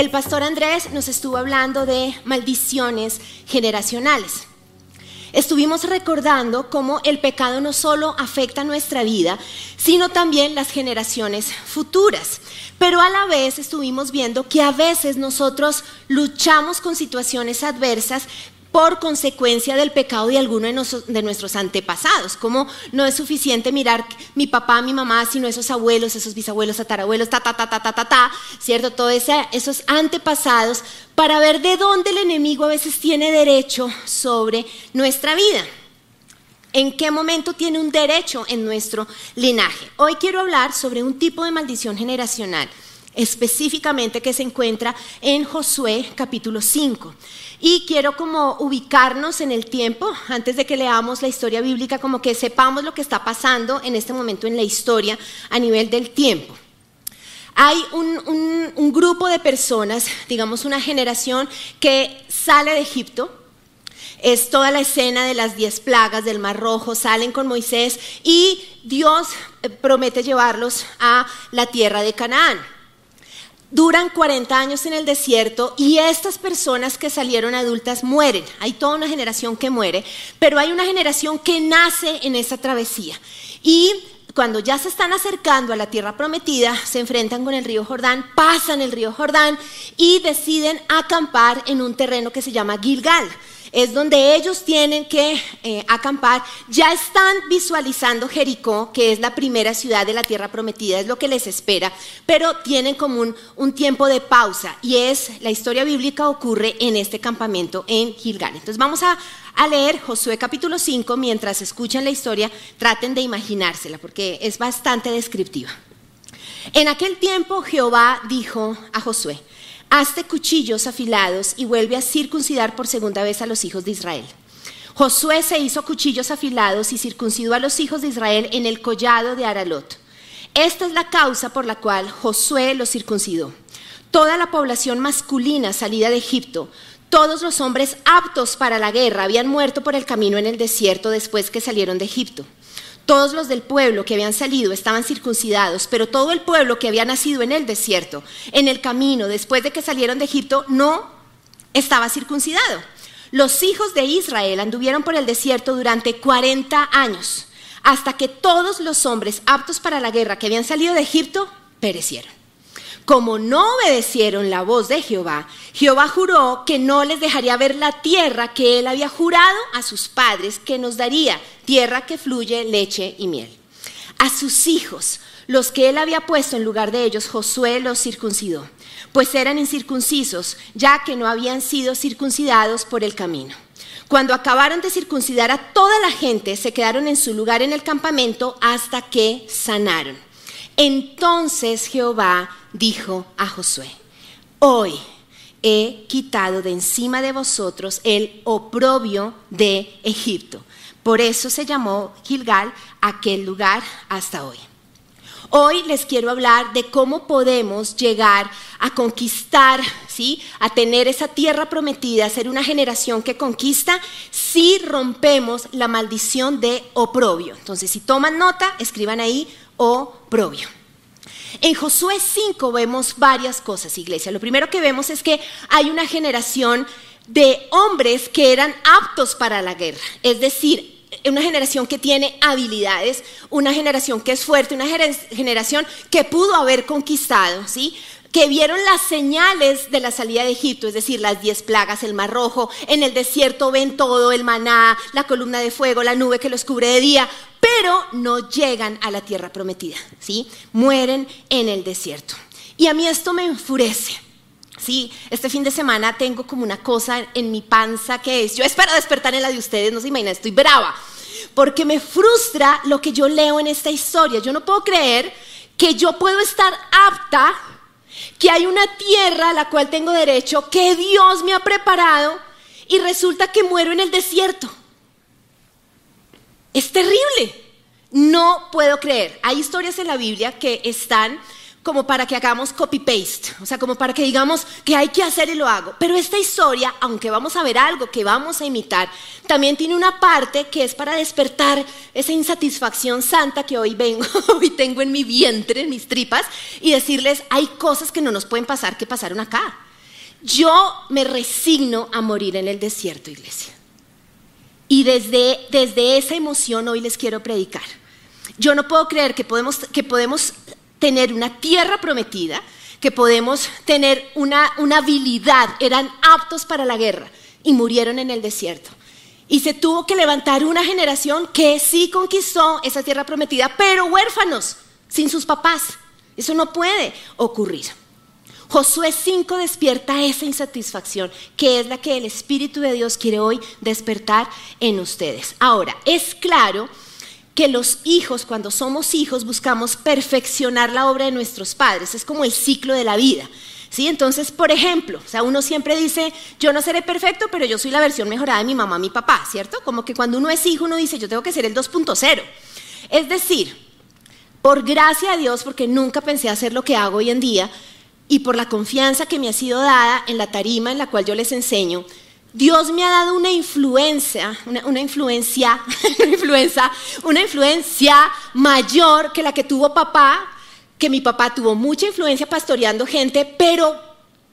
el pastor Andrés nos estuvo hablando de maldiciones generacionales. Estuvimos recordando cómo el pecado no solo afecta nuestra vida, sino también las generaciones futuras. Pero a la vez estuvimos viendo que a veces nosotros luchamos con situaciones adversas por consecuencia del pecado de alguno de, nuestros antepasados. Como no es suficiente mirar mi papá, mi mamá, sino esos abuelos, esos bisabuelos, tatarabuelos, ta, ta, ta, ta, ta, ta, ta, ¿cierto? Todos esos antepasados para ver de dónde el enemigo a veces tiene derecho sobre nuestra vida. ¿En qué momento tiene un derecho en nuestro linaje? Hoy quiero hablar sobre un tipo de maldición generacional específicamente que se encuentra en Josué capítulo 5. Y quiero como ubicarnos en el tiempo, antes de que leamos la historia bíblica, como que sepamos lo que está pasando en este momento en la historia a nivel del tiempo. Hay un, grupo de personas, digamos una generación, que sale de Egipto, es toda la escena de las diez plagas del Mar Rojo, salen con Moisés y Dios eh, promete llevarlos a la tierra de Canaán duran 40 años en el desierto y estas personas que salieron adultas mueren. Hay toda una generación que muere, pero hay una generación que nace en esa travesía. Y cuando ya se están acercando a la tierra prometida, se enfrentan con el río Jordán, pasan el río Jordán y deciden acampar en un terreno que se llama Gilgal es donde ellos tienen que eh, acampar. Ya están visualizando Jericó, que es la primera ciudad de la tierra prometida, es lo que les espera, pero tienen como un, un tiempo de pausa y es la historia bíblica ocurre en este campamento en Gilgal. Entonces vamos a, a leer Josué capítulo 5 mientras escuchan la historia, traten de imaginársela porque es bastante descriptiva. En aquel tiempo Jehová dijo a Josué, hazte cuchillos afilados y vuelve a circuncidar por segunda vez a los hijos de Israel. Josué se hizo cuchillos afilados y circuncidó a los hijos de Israel en el collado de Aralot. Esta es la causa por la cual Josué los circuncidó. Toda la población masculina salida de Egipto, todos los hombres aptos para la guerra habían muerto por el camino en el desierto después que salieron de Egipto. Todos los del pueblo que habían salido estaban circuncidados, pero todo el pueblo que había nacido en el desierto, en el camino, después de que salieron de Egipto, no estaba circuncidado. Los hijos de Israel anduvieron por el desierto durante 40 años, hasta que todos los hombres aptos para la guerra que habían salido de Egipto perecieron. Como no obedecieron la voz de Jehová, Jehová juró que no les dejaría ver la tierra que él había jurado a sus padres que nos daría, tierra que fluye leche y miel. A sus hijos, los que él había puesto en lugar de ellos, Josué los circuncidó, pues eran incircuncisos, ya que no habían sido circuncidados por el camino. Cuando acabaron de circuncidar a toda la gente, se quedaron en su lugar en el campamento hasta que sanaron. Entonces Jehová dijo a Josué, hoy he quitado de encima de vosotros el oprobio de Egipto. Por eso se llamó Gilgal aquel lugar hasta hoy. Hoy les quiero hablar de cómo podemos llegar a conquistar, ¿sí? A tener esa tierra prometida, ser una generación que conquista si rompemos la maldición de oprobio. Entonces, si toman nota, escriban ahí oprobio. En Josué 5 vemos varias cosas, iglesia. Lo primero que vemos es que hay una generación de hombres que eran aptos para la guerra, es decir, una generación que tiene habilidades, una generación que es fuerte, una generación que pudo haber conquistado, ¿sí? Que vieron las señales de la salida de Egipto, es decir, las diez plagas, el mar rojo, en el desierto ven todo, el maná, la columna de fuego, la nube que los cubre de día, pero no llegan a la tierra prometida, ¿sí? Mueren en el desierto. Y a mí esto me enfurece. Sí, este fin de semana tengo como una cosa en mi panza que es, yo espero despertar en la de ustedes, no se imaginan, estoy brava, porque me frustra lo que yo leo en esta historia. Yo no puedo creer que yo puedo estar apta que hay una tierra a la cual tengo derecho, que Dios me ha preparado y resulta que muero en el desierto. Es terrible. No puedo creer. Hay historias en la Biblia que están como para que hagamos copy-paste, o sea, como para que digamos que hay que hacer y lo hago. Pero esta historia, aunque vamos a ver algo que vamos a imitar, también tiene una parte que es para despertar esa insatisfacción santa que hoy vengo, hoy tengo en mi vientre, en mis tripas, y decirles, hay cosas que no nos pueden pasar que pasaron acá. Yo me resigno a morir en el desierto, iglesia. Y desde, desde esa emoción hoy les quiero predicar. Yo no puedo creer que podemos, que podemos tener una tierra prometida, que podemos tener una, una habilidad, eran aptos para la guerra y murieron en el desierto. Y se tuvo que levantar una generación que sí conquistó esa tierra prometida, pero huérfanos, sin sus papás. Eso no puede ocurrir. Josué 5 despierta esa insatisfacción, que es la que el Espíritu de Dios quiere hoy despertar en ustedes. Ahora, es claro que los hijos, cuando somos hijos, buscamos perfeccionar la obra de nuestros padres. Es como el ciclo de la vida. ¿Sí? Entonces, por ejemplo, o sea, uno siempre dice, yo no seré perfecto, pero yo soy la versión mejorada de mi mamá, mi papá, ¿cierto? Como que cuando uno es hijo, uno dice, yo tengo que ser el 2.0. Es decir, por gracia de Dios, porque nunca pensé hacer lo que hago hoy en día, y por la confianza que me ha sido dada en la tarima en la cual yo les enseño, Dios me ha dado una influencia, una, influencia, una influencia, una influencia mayor que la que tuvo papá, que mi papá tuvo mucha influencia pastoreando gente, pero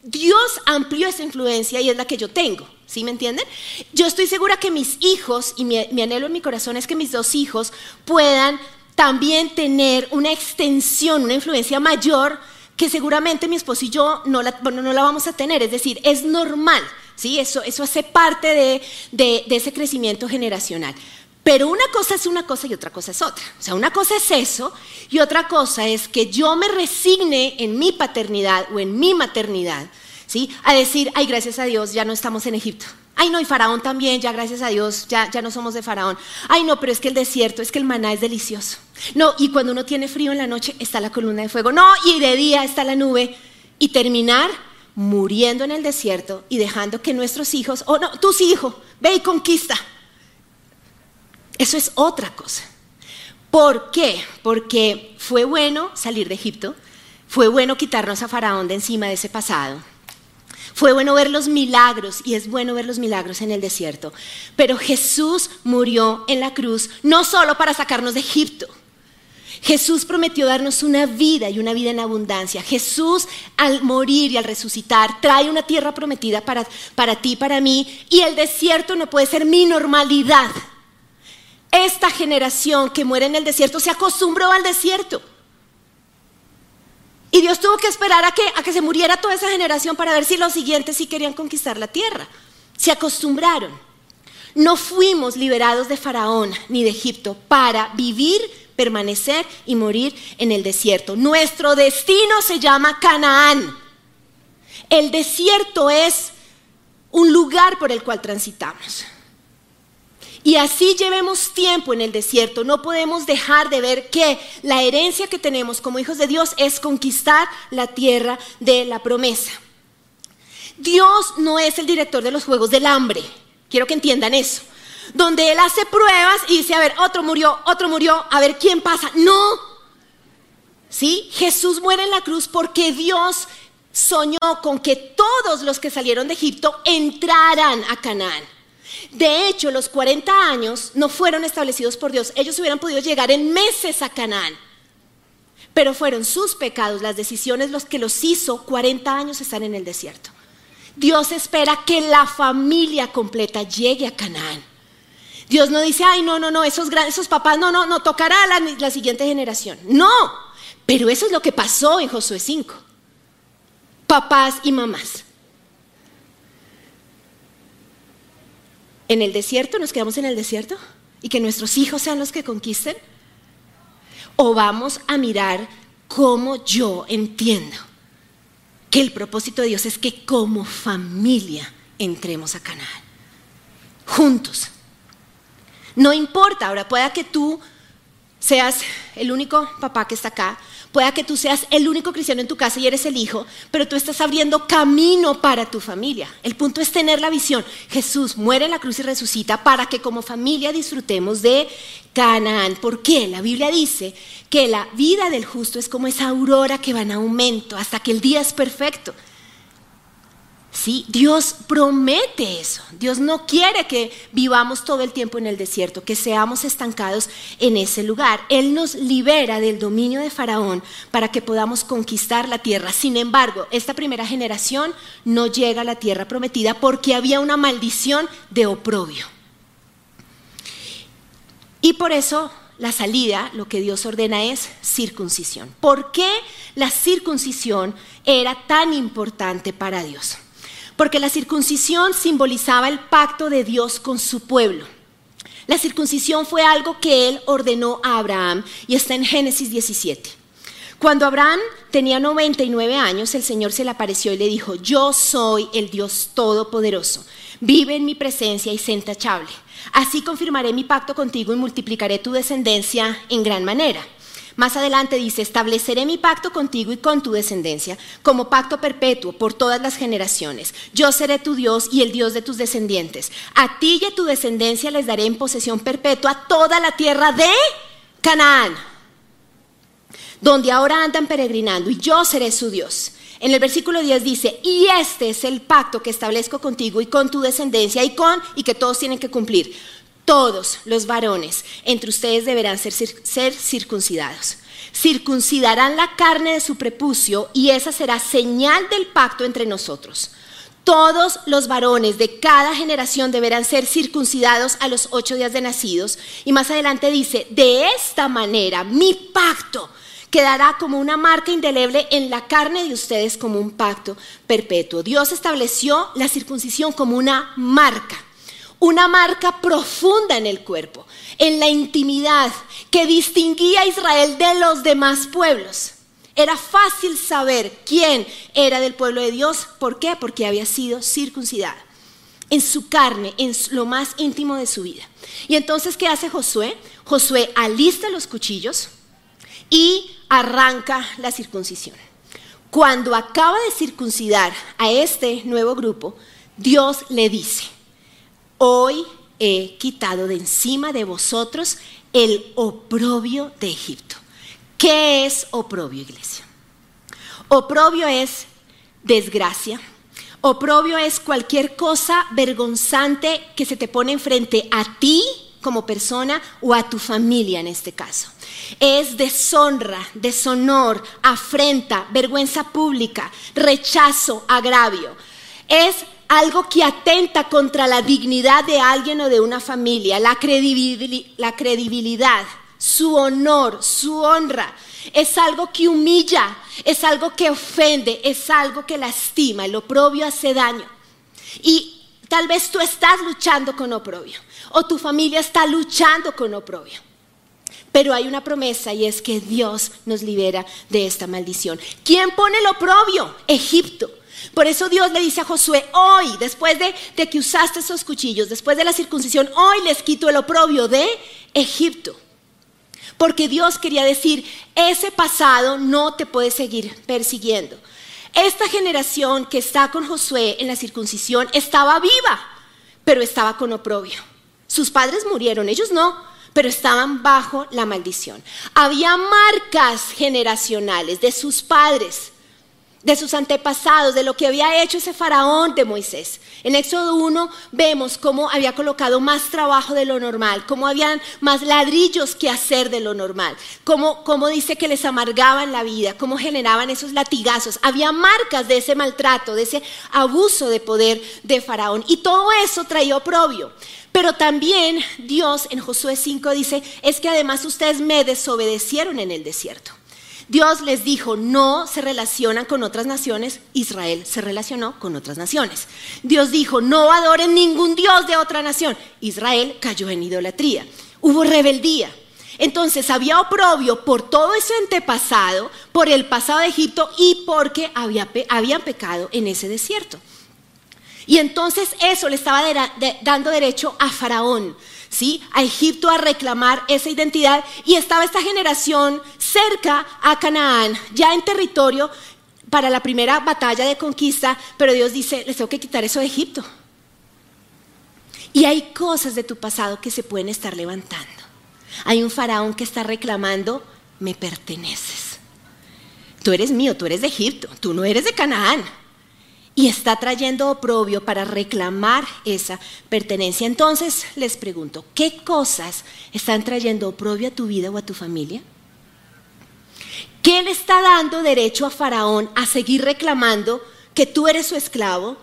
Dios amplió esa influencia y es la que yo tengo. ¿Sí me entienden? Yo estoy segura que mis hijos, y mi, mi anhelo en mi corazón es que mis dos hijos puedan también tener una extensión, una influencia mayor que seguramente mi esposo y yo no la, no la vamos a tener. Es decir, es normal, ¿sí? Eso, eso hace parte de, de, ese crecimiento generacional. Pero una cosa es una cosa y otra cosa es otra. O sea, una cosa es eso y otra cosa es que yo me resigne en mi paternidad o en mi maternidad, ¿sí? A decir, ay, gracias a Dios, ya no estamos en Egipto. Ay, no, y Faraón también, ya gracias a Dios, ya, ya no somos de Faraón. Ay, no, pero es que el desierto, es que el maná es delicioso. No, y cuando uno tiene frío en la noche está la columna de fuego. No, y de día está la nube. Y terminar muriendo en el desierto y dejando que nuestros hijos, o oh, no, tus hijos, ve y conquista. Eso es otra cosa. ¿Por qué? Porque fue bueno salir de Egipto, fue bueno quitarnos a Faraón de encima de ese pasado fue bueno ver los milagros y es bueno ver los milagros en el desierto. Pero Jesús murió en la cruz no solo para sacarnos de Egipto. Jesús prometió darnos una vida y una vida en abundancia. Jesús al morir y al resucitar trae una tierra prometida para, para ti, para mí, y el desierto no puede ser mi normalidad. Esta generación que muere en el desierto se acostumbró al desierto. Y Dios tuvo que esperar a que, a que se muriera toda esa generación para ver si los siguientes sí querían conquistar la tierra. Se acostumbraron. No fuimos liberados de Faraón ni de Egipto para vivir, permanecer y morir en el desierto. Nuestro destino se llama Canaán. El desierto es un lugar por el cual transitamos. Y así llevemos tiempo en el desierto, no podemos dejar de ver que la herencia que tenemos como hijos de Dios es conquistar la tierra de la promesa. Dios no es el director de los juegos del hambre, quiero que entiendan eso, donde Él hace pruebas y dice, a ver, otro murió, otro murió, a ver quién pasa. No, ¿sí? Jesús muere en la cruz porque Dios soñó con que todos los que salieron de Egipto entraran a Canaán. De hecho, los 40 años no fueron establecidos por Dios. Ellos hubieran podido llegar en meses a Canaán. Pero fueron sus pecados, las decisiones, los que los hizo 40 años estar en el desierto. Dios espera que la familia completa llegue a Canaán. Dios no dice, ay, no, no, no, esos, esos papás, no, no, no, tocará la, la siguiente generación. No, pero eso es lo que pasó en Josué 5. Papás y mamás en el desierto, nos quedamos en el desierto y que nuestros hijos sean los que conquisten? ¿O vamos a mirar cómo yo entiendo que el propósito de Dios es que como familia entremos a Canaán? Juntos. No importa, ahora pueda que tú seas el único papá que está acá, pueda que tú seas el único cristiano en tu casa y eres el hijo, pero tú estás abriendo camino para tu familia. El punto es tener la visión. Jesús muere en la cruz y resucita para que como familia disfrutemos de Canaán. ¿Por qué? La Biblia dice que la vida del justo es como esa aurora que va en aumento hasta que el día es perfecto. ¿Sí? Dios promete eso. Dios no quiere que vivamos todo el tiempo en el desierto, que seamos estancados en ese lugar. Él nos libera del dominio de Faraón para que podamos conquistar la tierra. Sin embargo, esta primera generación no llega a la tierra prometida porque había una maldición de oprobio. Y por eso la salida, lo que Dios ordena es circuncisión. ¿Por qué la circuncisión era tan importante para Dios? Porque la circuncisión simbolizaba el pacto de Dios con su pueblo. La circuncisión fue algo que él ordenó a Abraham y está en Génesis 17. Cuando Abraham tenía 99 años, el Señor se le apareció y le dijo, yo soy el Dios Todopoderoso, vive en mi presencia y sé intachable. Así confirmaré mi pacto contigo y multiplicaré tu descendencia en gran manera. Más adelante dice, estableceré mi pacto contigo y con tu descendencia como pacto perpetuo por todas las generaciones. Yo seré tu Dios y el Dios de tus descendientes. A ti y a tu descendencia les daré en posesión perpetua toda la tierra de Canaán, donde ahora andan peregrinando, y yo seré su Dios. En el versículo 10 dice, y este es el pacto que establezco contigo y con tu descendencia y con, y que todos tienen que cumplir. Todos los varones entre ustedes deberán ser, circuncidados. Circuncidarán la carne de su prepucio y esa será señal del pacto entre nosotros. Todos los varones de cada generación deberán ser circuncidados a los ocho días de nacidos. Y más adelante dice, de esta manera mi pacto quedará como una marca indeleble en la carne de ustedes como un pacto perpetuo. Dios estableció la circuncisión como una marca, una marca profunda en el cuerpo, en la intimidad que distinguía a Israel de los demás pueblos. Era fácil saber quién era del pueblo de Dios. ¿Por qué? Porque había sido circuncidada en su carne, en lo más íntimo de su vida. Y entonces, ¿qué hace Josué? Josué alista los cuchillos y arranca la circuncisión. Cuando acaba de circuncidar a este nuevo grupo, Dios le dice, hoy he quitado de encima de vosotros el oprobio de Egipto. ¿Qué es oprobio, iglesia? Oprobio es desgracia. Oprobio es cualquier cosa vergonzante que se te pone enfrente a ti como persona o a tu familia en este caso. Es deshonra, deshonor, afrenta, vergüenza pública, rechazo, agravio. Es algo que atenta contra la dignidad de alguien o de una familia, la, credibilidad, su honor, su honra. Es algo que humilla, es algo que ofende, es algo que lastima. El oprobio hace daño. Y tal vez tú estás luchando con oprobio o tu familia está luchando con oprobio. Pero hay una promesa y es que Dios nos libera de esta maldición. ¿Quién pone el oprobio? Egipto. Por eso Dios le dice a Josué, hoy, después de, que usaste esos cuchillos, después de la circuncisión, hoy les quito el oprobio de Egipto. Porque Dios quería decir, ese pasado no te puede seguir persiguiendo. Esta generación que está con Josué en la circuncisión estaba viva, pero estaba con oprobio. Sus padres murieron, ellos no, pero estaban bajo la maldición. Había marcas generacionales de sus padres, de sus antepasados, de lo que había hecho ese faraón de Moisés. En Éxodo 1 vemos cómo había colocado más trabajo de lo normal, cómo habían más ladrillos que hacer de lo normal, cómo, cómo dice que les amargaban la vida, cómo generaban esos latigazos. Había marcas de ese maltrato, de ese abuso de poder de faraón. Y todo eso traía oprobio. Pero también Dios en Josué 5 dice, es que además ustedes me desobedecieron en el desierto. Dios les dijo, no se relacionan con otras naciones, Israel se relacionó con otras naciones. Dios dijo, no adoren ningún Dios de otra nación, Israel cayó en idolatría, hubo rebeldía. Entonces había oprobio por todo ese antepasado, por el pasado de Egipto y porque habían pecado en ese desierto. Y entonces eso le estaba dando derecho a Faraón, ¿sí? A Egipto a reclamar esa identidad y estaba esta generación cerca a Canaán, ya en territorio para la primera batalla de conquista, pero Dios dice, les tengo que quitar eso de Egipto. Y hay cosas de tu pasado que se pueden estar levantando. Hay un faraón que está reclamando, me perteneces. Tú eres mío, tú eres de Egipto, tú no eres de Canaán. Y está trayendo oprobio para reclamar esa pertenencia. Entonces les pregunto, ¿qué cosas están trayendo oprobio a tu vida o a tu familia? ¿Qué le está dando derecho a Faraón a seguir reclamando que tú eres su esclavo,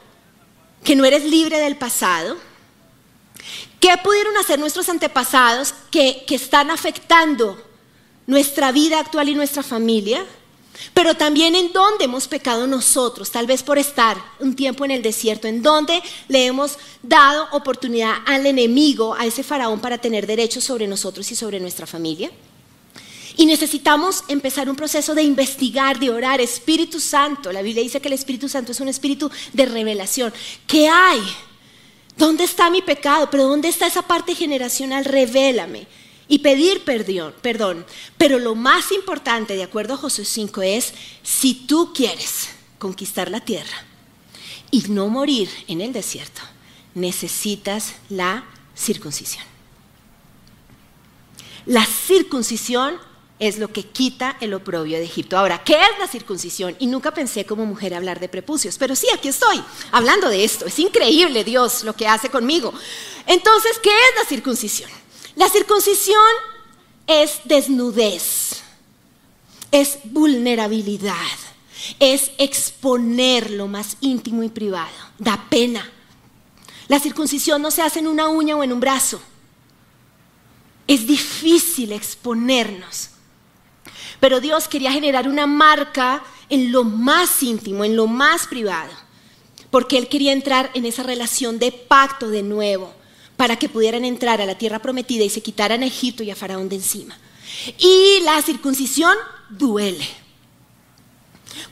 que no eres libre del pasado? ¿Qué pudieron hacer nuestros antepasados que, que están afectando nuestra vida actual y nuestra familia? Pero también en dónde hemos pecado nosotros, tal vez por estar un tiempo en el desierto, en dónde le hemos dado oportunidad al enemigo, a ese faraón, para tener derechos sobre nosotros y sobre nuestra familia. Y necesitamos empezar un proceso de investigar, de orar. Espíritu Santo, la Biblia dice que el Espíritu Santo es un espíritu de revelación. ¿Qué hay? ¿Dónde está mi pecado? ¿Pero dónde está esa parte generacional? Revélame y pedir perdón. Pero lo más importante, de acuerdo a Josué 5, es si tú quieres conquistar la tierra y no morir en el desierto, necesitas la circuncisión. La circuncisión es lo que quita el oprobio de Egipto. Ahora, ¿qué es la circuncisión? Y nunca pensé como mujer hablar de prepucios, pero sí, aquí estoy hablando de esto. Es increíble Dios lo que hace conmigo. Entonces, ¿qué es la circuncisión? La circuncisión es desnudez, es vulnerabilidad, es exponer lo más íntimo y privado, da pena. La circuncisión no se hace en una uña o en un brazo. Es difícil exponernos. Pero Dios quería generar una marca en lo más íntimo, en lo más privado, porque Él quería entrar en esa relación de pacto de nuevo para que pudieran entrar a la tierra prometida y se quitaran a Egipto y a Faraón de encima. Y la circuncisión duele.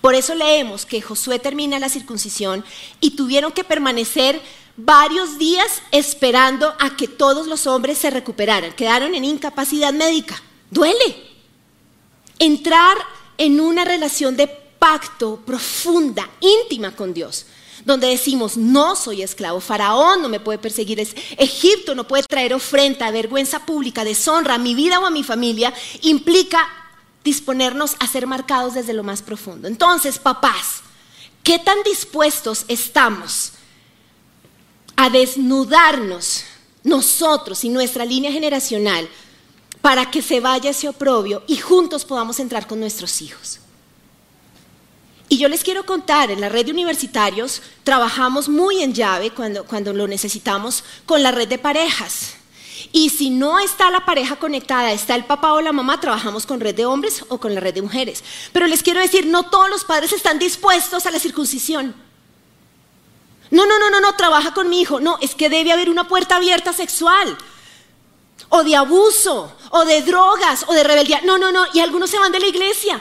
Por eso leemos que Josué termina la circuncisión y tuvieron que permanecer varios días esperando a que todos los hombres se recuperaran. Quedaron en incapacidad médica. Duele. Entrar en una relación de pacto profunda, íntima con Dios donde decimos, no soy esclavo, Faraón no me puede perseguir, Egipto no puede traer ofrenda, vergüenza pública, deshonra a mi vida o a mi familia, implica disponernos a ser marcados desde lo más profundo. Entonces, papás, ¿qué tan dispuestos estamos a desnudarnos nosotros y nuestra línea generacional para que se vaya ese oprobio y juntos podamos entrar con nuestros hijos? Y yo les quiero contar, en la red de universitarios trabajamos muy en llave cuando, cuando lo necesitamos con la red de parejas. Y si no está la pareja conectada, está el papá o la mamá, trabajamos con red de hombres o con la red de mujeres. Pero les quiero decir, no todos los padres están dispuestos a la circuncisión. No, no, no, no, no, trabaja con mi hijo. No, es que debe haber una puerta abierta sexual. O de abuso, o de drogas, o de rebeldía. No, no, no. Y algunos se van de la iglesia.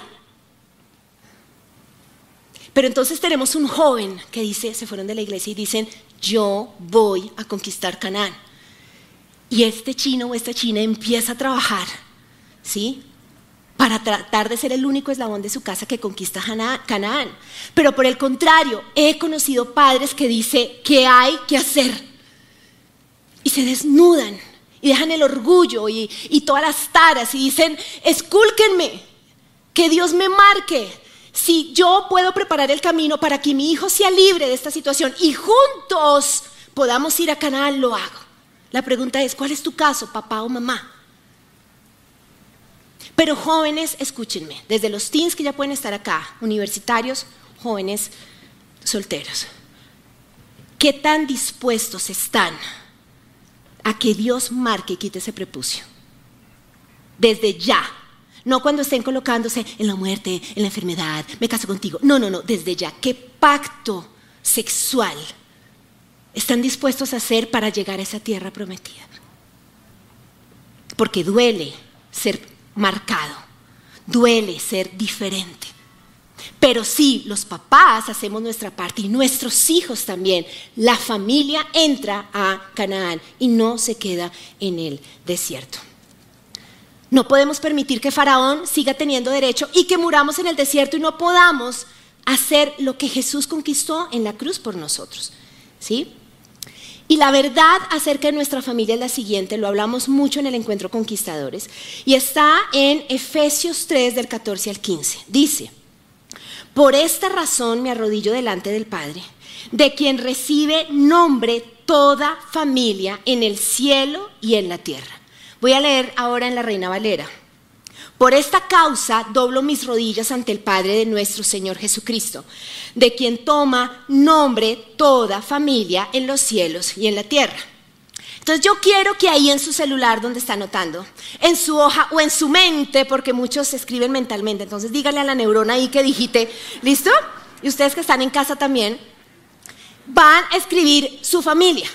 Pero entonces tenemos un joven que dice, se fueron de la iglesia y dicen, yo voy a conquistar Canaán. Y este chino o esta china empieza a trabajar, ¿sí? Para tratar de ser el único eslabón de su casa que conquista Canaán. Pero por el contrario, he conocido padres que dicen, ¿qué hay que hacer? Y se desnudan y dejan el orgullo y, todas las taras y dicen, escúlquenme, que Dios me marque, si yo puedo preparar el camino para que mi hijo sea libre de esta situación y juntos podamos ir a Canaán, lo hago. La pregunta es, ¿cuál es tu caso, papá o mamá? Pero jóvenes, escúchenme, desde los teens que ya pueden estar acá, universitarios, jóvenes, solteros, ¿qué tan dispuestos están a que Dios marque y quite ese prepucio? Desde ya, no cuando estén colocándose en la muerte, en la enfermedad, me caso contigo. No, no, no, desde ya. ¿Qué pacto sexual están dispuestos a hacer para llegar a esa tierra prometida? Porque duele ser marcado, duele ser diferente. Pero sí, los papás hacemos nuestra parte y nuestros hijos también. La familia entra a Canaán y no se queda en el desierto. No podemos permitir que Faraón siga teniendo derecho y que muramos en el desierto y no podamos hacer lo que Jesús conquistó en la cruz por nosotros. ¿Sí? Y la verdad acerca de nuestra familia es la siguiente, lo hablamos mucho en el encuentro conquistadores, y está en Efesios 3 del 14 al 15. Dice, por esta razón me arrodillo delante del Padre de quien recibe nombre toda familia en el cielo y en la tierra. Voy a leer ahora en la Reina Valera. Por esta causa doblo mis rodillas ante el Padre de nuestro Señor Jesucristo, de quien toma nombre toda familia en los cielos y en la tierra. Entonces yo quiero que ahí en su celular donde está anotando, en su hoja o en su mente, porque muchos escriben mentalmente, entonces dígale a la neurona ahí que dijiste, ¿listo? Y ustedes que están en casa también, van a escribir su familia.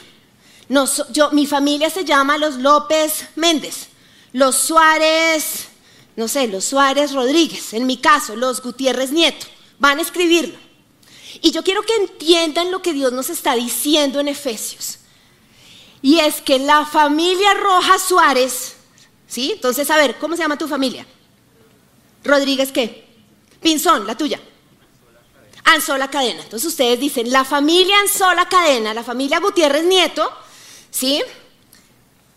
Yo, mi familia se llama los López Méndez, los Suárez no sé, los Suárez Rodríguez, en mi caso, los Gutiérrez Nieto, van a escribirlo. Y yo quiero que entiendan lo que Dios nos está diciendo en Efesios. Y es que la familia Roja Suárez, ¿sí? Entonces, a ver, ¿cómo se llama tu familia? Rodríguez, ¿qué? Pinzón, la tuya. Anzola Cadena. Entonces ustedes dicen, la familia Anzola Cadena, la familia Gutiérrez Nieto, ¿sí?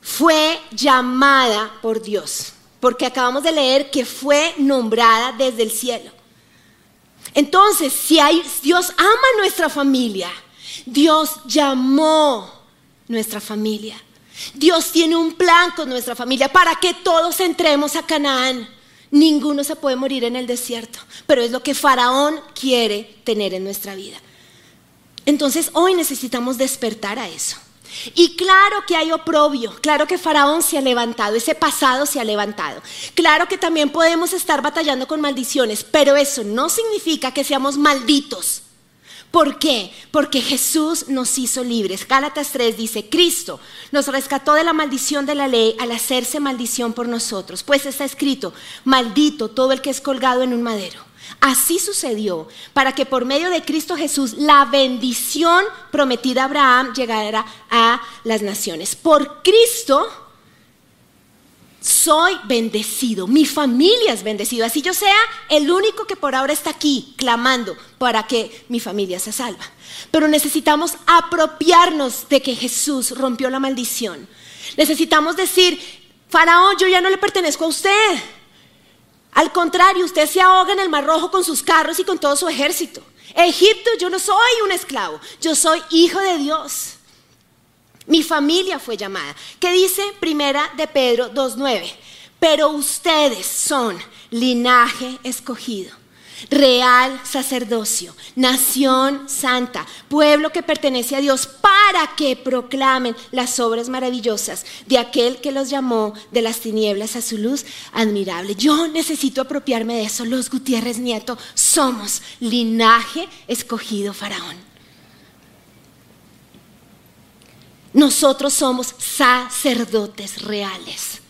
Fue llamada por Dios porque acabamos de leer que fue nombrada desde el cielo. Entonces, si hay, Dios ama nuestra familia, Dios llamó nuestra familia. Dios tiene un plan con nuestra familia para que todos entremos a Canaán. Ninguno se puede morir en el desierto, pero es lo que Faraón quiere tener en nuestra vida. Entonces hoy necesitamos despertar a eso. Y claro que hay oprobio, claro que Faraón se ha levantado, ese pasado se ha levantado. Claro que también podemos estar batallando con maldiciones, pero eso no significa que seamos malditos. ¿Por qué? Porque Jesús nos hizo libres. Gálatas 3 dice, Cristo nos rescató de la maldición de la ley al hacerse maldición por nosotros. Pues está escrito, maldito todo el que es colgado en un madero. Así sucedió para que por medio de Cristo Jesús la bendición prometida a Abraham llegara a las naciones. Por Cristo soy bendecido, mi familia es bendecida. Así yo sea el único que por ahora está aquí clamando para que mi familia se salva. Pero necesitamos apropiarnos de que Jesús rompió la maldición. Necesitamos decir, Faraón, yo ya no le pertenezco a usted. Al contrario, usted se ahoga en el Mar Rojo con sus carros y con todo su ejército. Egipto, yo no soy un esclavo, yo soy hijo de Dios. Mi familia fue llamada. ¿Qué dice Primera de Pedro 2.9? Pero ustedes son linaje escogido real sacerdocio, nación santa, pueblo que pertenece a Dios, para que proclamen las obras maravillosas de aquel que los llamó de las tinieblas a su luz admirable. Yo necesito apropiarme de eso. Los Gutiérrez Nieto somos linaje escogido faraón. Nosotros somos sacerdotes reales.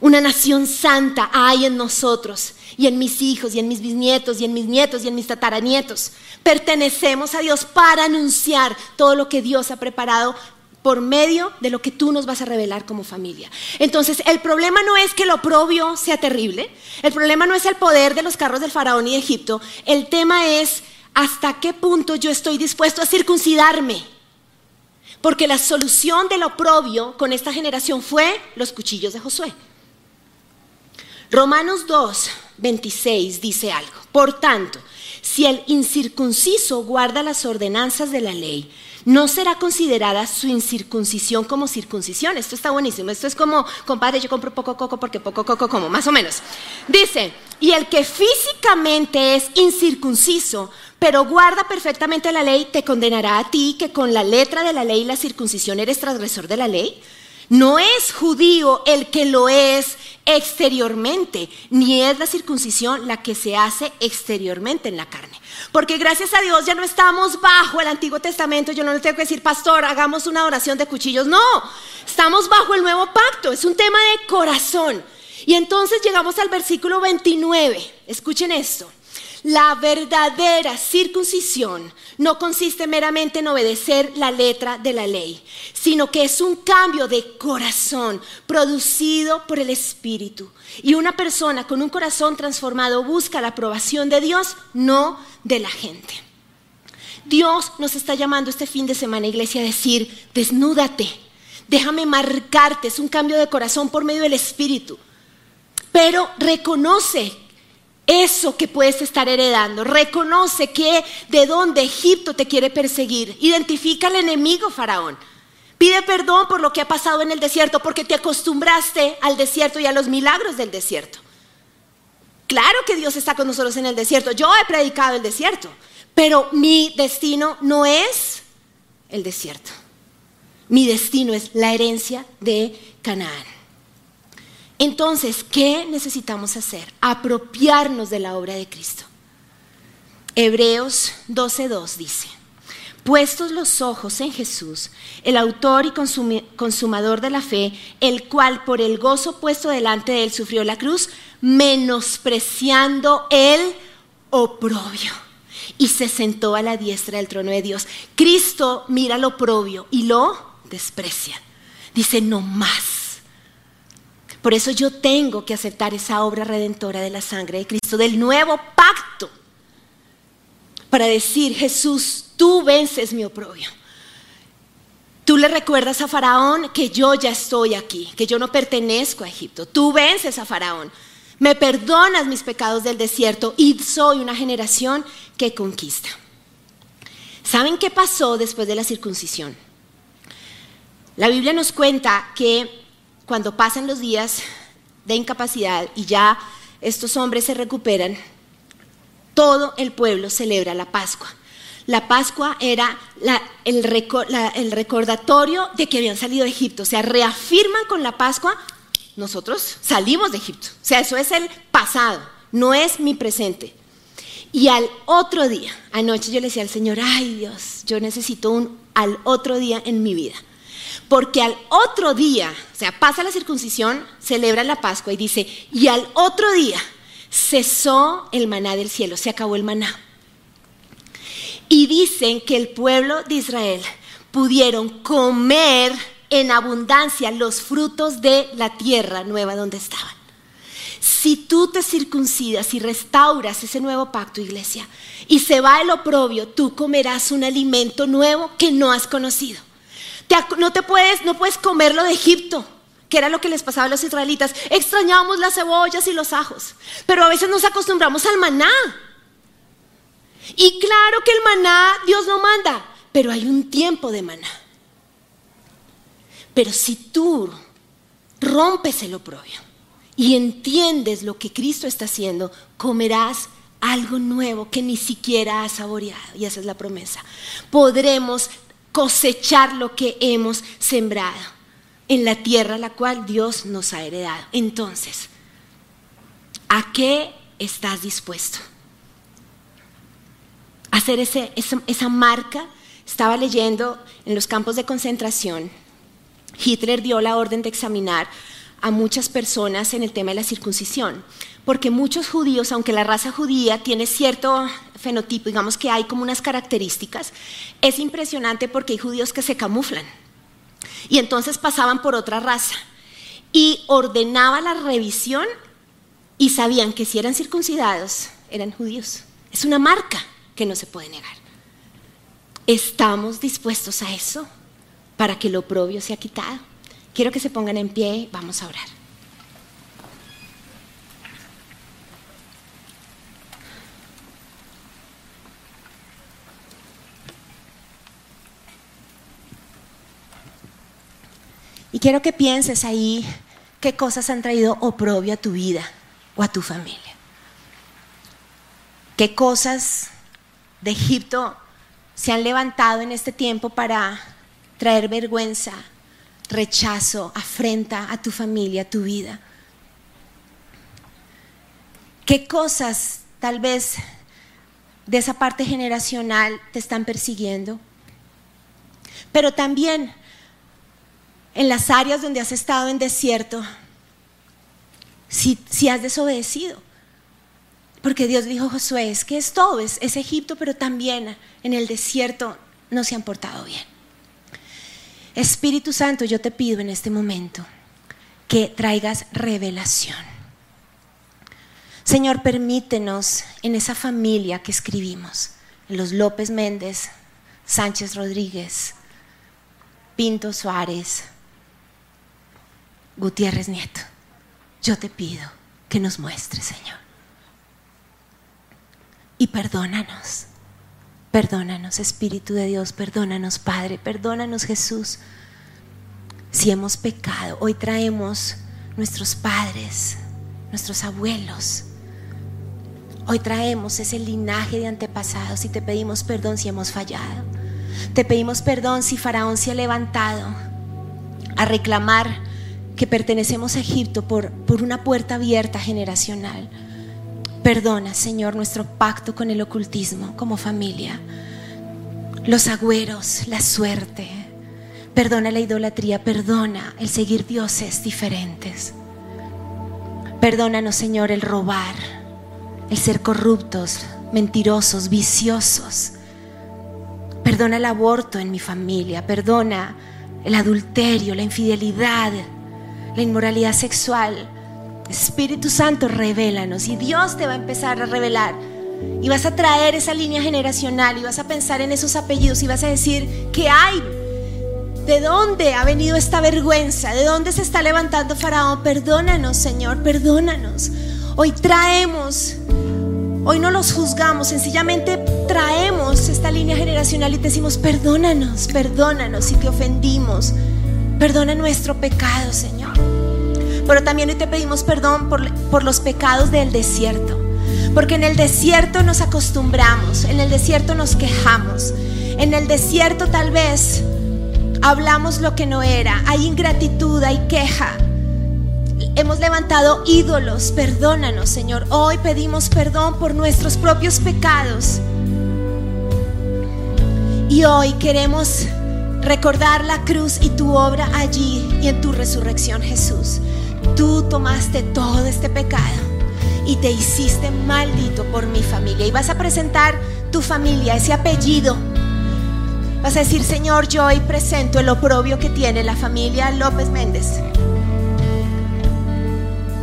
Una nación santa hay en nosotros y en mis hijos y en mis bisnietos y en mis nietos y en mis tataranietos. Pertenecemos a Dios para anunciar todo lo que Dios ha preparado por medio de lo que tú nos vas a revelar como familia. Entonces, el problema no es que lo propio sea terrible, el problema no es el poder de los carros del faraón y de Egipto, el tema es hasta qué punto yo estoy dispuesto a circuncidarme. Porque la solución del oprobio con esta generación fue los cuchillos de Josué. Romanos 2, 26 dice algo. Por tanto, si el incircunciso guarda las ordenanzas de la ley, no será considerada su incircuncisión como circuncisión. Esto está buenísimo. Esto es como, compadre, yo compro poco coco porque poco coco como, más o menos. Dice, y el que físicamente es incircunciso, pero guarda perfectamente la ley, te condenará a ti que con la letra de la ley la circuncisión eres transgresor de la ley. No es judío el que lo es exteriormente, ni es la circuncisión la que se hace exteriormente en la carne. Porque gracias a Dios ya no estamos bajo el Antiguo Testamento, yo no le tengo que decir, pastor, hagamos una oración de cuchillos, no, estamos bajo el nuevo pacto, es un tema de corazón. Y entonces llegamos al versículo 29, escuchen esto. La verdadera circuncisión no consiste meramente en obedecer la letra de la ley, sino que es un cambio de corazón producido por el Espíritu. Y una persona con un corazón transformado busca la aprobación de Dios, no de la gente. Dios nos está llamando este fin de semana, iglesia, a decir, desnúdate, déjame marcarte, es un cambio de corazón por medio del Espíritu. Pero reconoce eso que puedes estar heredando. Reconoce que de dónde Egipto te quiere perseguir. Identifica al enemigo, Faraón. Pide perdón por lo que ha pasado en el desierto, porque te acostumbraste al desierto y a los milagros del desierto. Claro que Dios está con nosotros en el desierto. Yo he predicado el desierto, pero mi destino no es el desierto. Mi destino es la herencia de Canaán. Entonces, ¿qué necesitamos hacer? Apropiarnos de la obra de Cristo. Hebreos 12.2 dice, puestos los ojos en Jesús, el autor y consumador de la fe, el cual por el gozo puesto delante de él sufrió la cruz, menospreciando el oprobio, y se sentó a la diestra del trono de Dios. Cristo mira lo oprobio y lo desprecia. Dice, no más por eso yo tengo que aceptar esa obra redentora de la sangre de Cristo, del nuevo pacto, para decir, Jesús, tú vences mi oprobio. Tú le recuerdas a Faraón que yo ya estoy aquí, que yo no pertenezco a Egipto. Tú vences a Faraón, me perdonas mis pecados del desierto y soy una generación que conquista. ¿Saben qué pasó después de la circuncisión? La Biblia nos cuenta que cuando pasan los días de incapacidad y ya estos hombres se recuperan, todo el pueblo celebra la Pascua. La Pascua era el, recordatorio de que habían salido de Egipto. O sea, reafirman con la Pascua, nosotros salimos de Egipto. O sea, eso es el pasado, no es mi presente. Y al otro día, anoche yo le decía al Señor, ay Dios, yo necesito un al otro día en mi vida. Porque al otro día, o sea, pasa la circuncisión, celebra la Pascua y dice, y al otro día cesó el maná del cielo, se acabó el maná. Y dicen que el pueblo de Israel pudieron comer en abundancia los frutos de la tierra nueva donde estaban. Si tú te circuncidas y restauras ese nuevo pacto, iglesia, y se va el oprobio, tú comerás un alimento nuevo que no has conocido no te puedes, no puedes comerlo de Egipto, que era lo que les pasaba a los israelitas. Extrañábamos las cebollas y los ajos, pero a veces nos acostumbramos al maná. Y claro que el maná Dios lo manda, pero hay un tiempo de maná. Pero si tú rompes el oprobio y entiendes lo que Cristo está haciendo, comerás algo nuevo que ni siquiera has saboreado. Y esa es la promesa. Podremos cosechar lo que hemos sembrado en la tierra la cual Dios nos ha heredado. Entonces, ¿a qué estás dispuesto? Hacer ese, esa, marca. Estaba leyendo en los campos de concentración. Hitler dio la orden de examinar a muchas personas en el tema de la circuncisión, porque muchos judíos, aunque la raza judía tiene cierto fenotipo, digamos que hay como unas características, es impresionante porque hay judíos que se camuflan. Y entonces pasaban por otra raza y ordenaba la revisión y sabían que si eran circuncidados, eran judíos. Es una marca que no se puede negar. ¿Estamos dispuestos a eso para que lo oprobio sea quitado? Quiero que se pongan en pie, vamos a orar. Y quiero que pienses ahí qué cosas han traído oprobio a tu vida o a tu familia. ¿Qué cosas de Egipto se han levantado en este tiempo para traer vergüenza, rechazo, afrenta a tu familia, a tu vida? ¿Qué cosas tal vez de esa parte generacional te están persiguiendo? Pero también en las áreas donde has estado en desierto, si, has desobedecido. Porque Dios dijo Josué, es que es todo, es, es Egipto, pero también en el desierto no se han portado bien. Espíritu Santo, yo te pido en este momento que traigas revelación. Señor, permítenos en esa familia que escribimos, en los López Méndez, Sánchez Rodríguez, Pinto Suárez, Gutiérrez Nieto, yo te pido que nos muestres, Señor. y perdónanos. Perdónanos, Espíritu de Dios, perdónanos, Padre, perdónanos, Jesús. Si hemos pecado, hoy traemos nuestros padres, nuestros abuelos. Hoy traemos ese linaje de antepasados y te pedimos perdón si hemos fallado. Te pedimos perdón si Faraón se ha levantado a reclamar que pertenecemos a Egipto por, por una puerta abierta generacional. Perdona, Señor, nuestro pacto con el ocultismo como familia. Los agüeros, la suerte. Perdona la idolatría, perdona el seguir dioses diferentes. Perdónanos, Señor, el robar, el ser corruptos, mentirosos, viciosos. Perdona el aborto en mi familia, perdona el adulterio, la infidelidad, la inmoralidad sexual. Espíritu Santo, revélanos y Dios te va a empezar a revelar. Y vas a traer esa línea generacional y vas a pensar en esos apellidos y vas a decir, ¿qué hay? ¿De dónde ha venido esta vergüenza? ¿De dónde se está levantando Faraón? Perdónanos, Señor, perdónanos. Hoy traemos, hoy no los juzgamos, sencillamente traemos esta línea generacional y te decimos, perdónanos, perdónanos si te ofendimos. Perdona nuestro pecado, Señor. Pero también hoy te pedimos perdón por, por los pecados del desierto. Porque en el desierto nos acostumbramos, en el desierto nos quejamos, en el desierto tal vez hablamos lo que no era, hay ingratitud, hay queja. Hemos levantado ídolos, perdónanos Señor. Hoy pedimos perdón por nuestros propios pecados. Y hoy queremos recordar la cruz y tu obra allí y en tu resurrección Jesús. Tú tomaste todo este pecado y te hiciste maldito por mi familia. Y vas a presentar tu familia, ese apellido. Vas a decir, Señor, yo hoy presento el oprobio que tiene la familia López Méndez.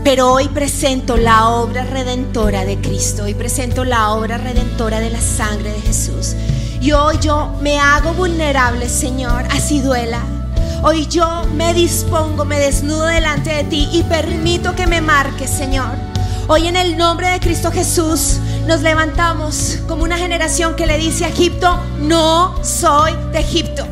Pero hoy presento la obra redentora de Cristo. Hoy presento la obra redentora de la sangre de Jesús. Y hoy yo me hago vulnerable, Señor, así duela Hoy yo me dispongo, me desnudo delante de ti y permito que me marques, Señor. Hoy en el nombre de Cristo Jesús nos levantamos como una generación que le dice a Egipto, no soy de Egipto.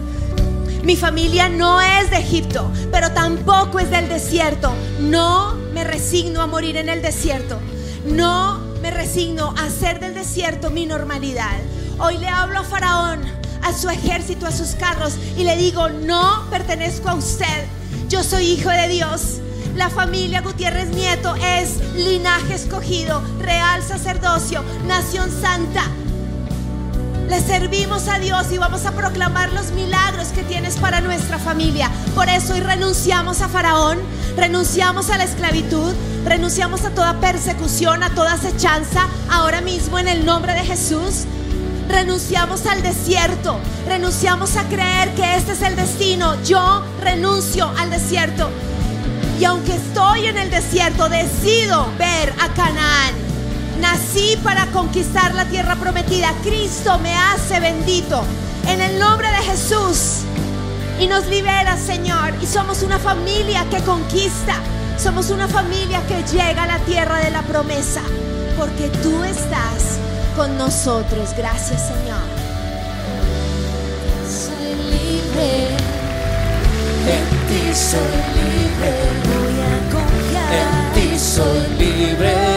Mi familia no es de Egipto, pero tampoco es del desierto. No me resigno a morir en el desierto. No me resigno a hacer del desierto mi normalidad. Hoy le hablo a Faraón a su ejército, a sus carros y le digo, no pertenezco a usted, yo soy hijo de Dios. La familia Gutiérrez Nieto es linaje escogido, real sacerdocio, nación santa. Le servimos a Dios y vamos a proclamar los milagros que tienes para nuestra familia. Por eso hoy renunciamos a Faraón, renunciamos a la esclavitud, renunciamos a toda persecución, a toda acechanza, ahora mismo en el nombre de Jesús renunciamos al desierto, renunciamos a creer que este es el destino. Yo renuncio al desierto. Y aunque estoy en el desierto, decido ver a Canaán. Nací para conquistar la tierra prometida. Cristo me hace bendito. En el nombre de Jesús. Y nos libera, Señor. Y somos una familia que conquista. Somos una familia que llega a la tierra de la promesa. Porque tú estás con nosotros. Gracias, Señor. Soy libre. En ti soy libre. Voy a confiar. En ti soy libre.